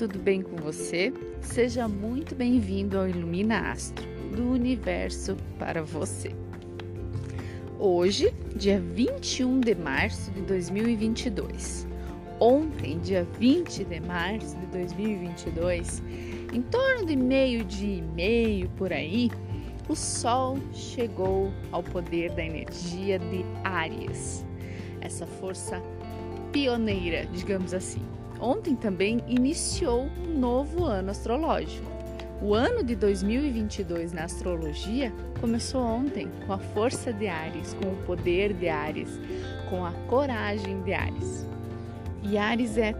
tudo bem com você? Seja muito bem-vindo ao Ilumina Astro, do universo para você. Hoje, dia 21 de março de 2022. Ontem, dia 20 de março de 2022, em torno de meio-dia e meio por aí, o Sol chegou ao poder da energia de Áries, essa força pioneira, digamos assim Ontem também iniciou um novo ano astrológico. O ano de 2022 na astrologia começou ontem com a força de Ares, com o poder de Ares, com a coragem de Ares. E Ares é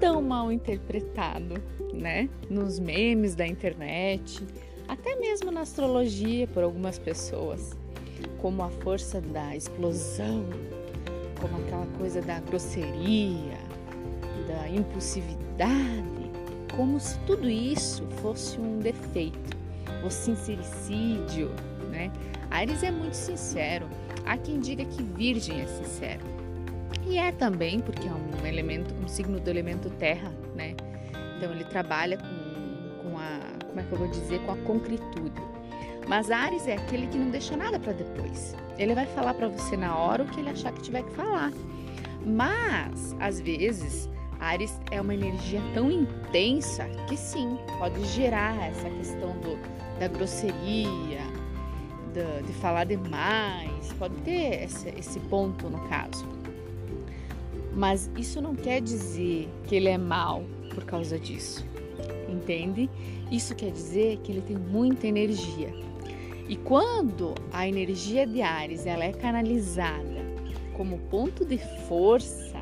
tão mal interpretado, né? Nos memes da internet, até mesmo na astrologia por algumas pessoas, como a força da explosão, como aquela coisa da grosseria, da impulsividade, como se tudo isso fosse um defeito, o sincericídio, né? Ares é muito sincero. Há quem diga que Virgem é sincero. E é também porque é um elemento, um signo do elemento terra, né? Então ele trabalha com, com a, como é que eu vou dizer, com a concretude. Mas Ares é aquele que não deixa nada para depois. Ele vai falar para você na hora o que ele achar que tiver que falar. Mas às vezes Ares é uma energia tão intensa que sim, pode gerar essa questão do, da grosseria, de, de falar demais, pode ter esse, esse ponto no caso. Mas isso não quer dizer que ele é mal por causa disso, entende? Isso quer dizer que ele tem muita energia. E quando a energia de Ares ela é canalizada como ponto de força,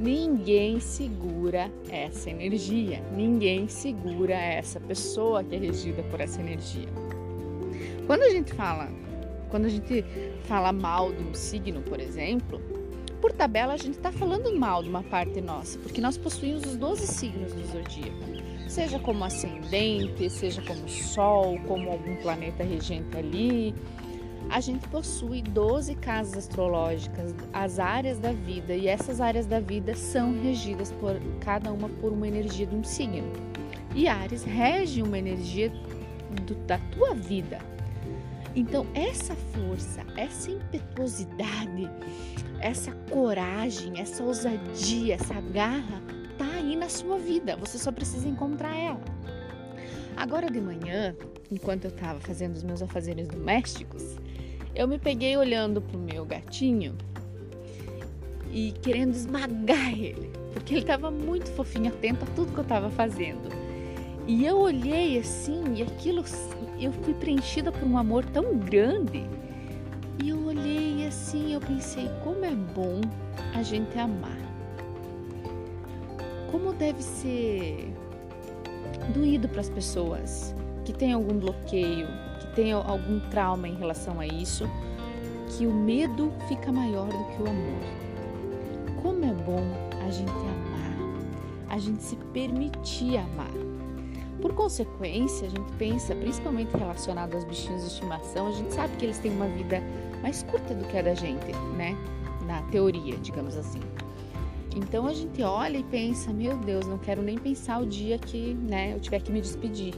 Ninguém segura essa energia, ninguém segura essa pessoa que é regida por essa energia. Quando a gente fala, quando a gente fala mal de um signo, por exemplo, por tabela a gente está falando mal de uma parte nossa, porque nós possuímos os 12 signos do zodíaco, seja como ascendente, seja como sol, como algum planeta regente ali, a gente possui 12 casas astrológicas, as áreas da vida, e essas áreas da vida são regidas por cada uma por uma energia de um signo. E Ares rege uma energia do, da tua vida. Então, essa força, essa impetuosidade, essa coragem, essa ousadia, essa garra tá aí na sua vida. Você só precisa encontrar ela. Agora de manhã, enquanto eu estava fazendo os meus afazeres domésticos, eu me peguei olhando pro meu gatinho e querendo esmagar ele, porque ele estava muito fofinho, atento a tudo que eu estava fazendo. E eu olhei assim, e aquilo eu fui preenchida por um amor tão grande. E eu olhei assim, eu pensei, como é bom a gente amar. Como deve ser doído para as pessoas que têm algum bloqueio, que têm algum trauma em relação a isso, que o medo fica maior do que o amor. Como é bom a gente amar, a gente se permitir amar. Por consequência, a gente pensa, principalmente relacionado aos bichinhos de estimação, a gente sabe que eles têm uma vida mais curta do que a da gente, né? Na teoria, digamos assim. Então a gente olha e pensa, meu Deus, não quero nem pensar o dia que, né, eu tiver que me despedir.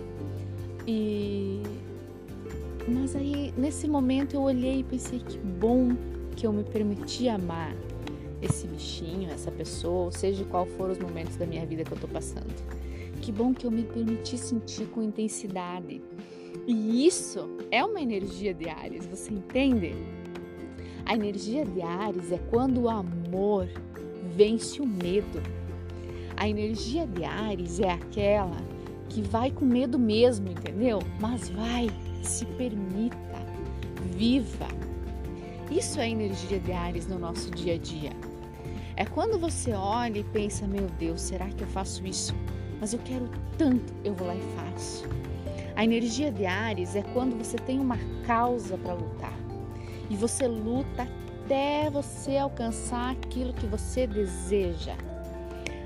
E mas aí nesse momento eu olhei e pensei que bom que eu me permiti amar esse bichinho, essa pessoa, seja qual for os momentos da minha vida que eu tô passando. Que bom que eu me permiti sentir com intensidade. E isso é uma energia de Ares, você entende? A energia de Ares é quando o amor vence o medo. A energia de Ares é aquela que vai com medo mesmo, entendeu? Mas vai, se permita, viva. Isso é energia de Ares no nosso dia a dia. É quando você olha e pensa: meu Deus, será que eu faço isso? Mas eu quero tanto, eu vou lá e faço. A energia de Ares é quando você tem uma causa para lutar e você luta até você alcançar aquilo que você deseja.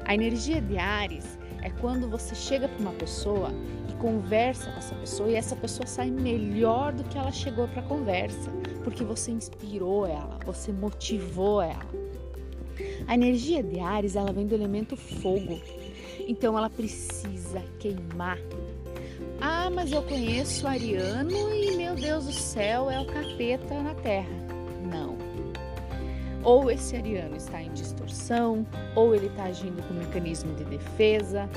A energia de Ares é quando você chega para uma pessoa e conversa com essa pessoa e essa pessoa sai melhor do que ela chegou para a conversa, porque você inspirou ela, você motivou ela. A energia de Ares, ela vem do elemento fogo. Então ela precisa queimar. Ah, mas eu conheço Ariano e meu Deus do céu é o capeta na Terra. Não. Ou esse Ariano está em distorção, ou ele está agindo com mecanismo de defesa,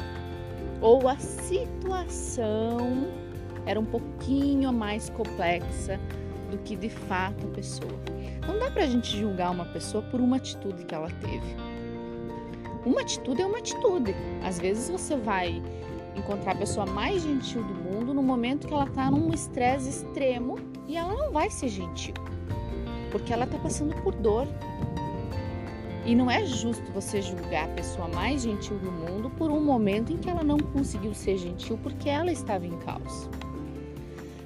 ou a situação era um pouquinho mais complexa do que de fato a pessoa. Não dá pra gente julgar uma pessoa por uma atitude que ela teve. Uma atitude é uma atitude. Às vezes você vai encontrar a pessoa mais gentil do mundo no momento que ela tá num estresse extremo e ela não vai ser gentil. Porque ela tá passando por dor. E não é justo você julgar a pessoa mais gentil do mundo por um momento em que ela não conseguiu ser gentil porque ela estava em caos.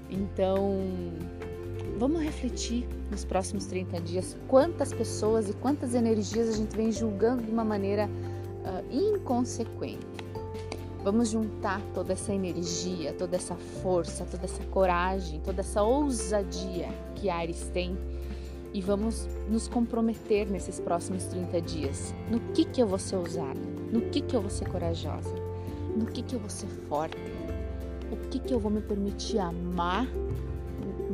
Então, vamos refletir nos próximos 30 dias quantas pessoas e quantas energias a gente vem julgando de uma maneira uh, inconsequente. Vamos juntar toda essa energia, toda essa força, toda essa coragem, toda essa ousadia que Ares tem e vamos nos comprometer nesses próximos 30 dias. No que que eu vou ser ousada? No que que eu vou ser corajosa? No que que eu vou ser forte? o que, que eu vou me permitir amar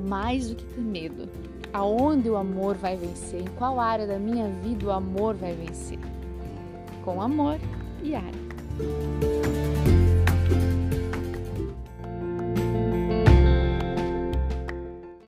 mais do que ter medo? Aonde o amor vai vencer? Em qual área da minha vida o amor vai vencer? Com amor e área.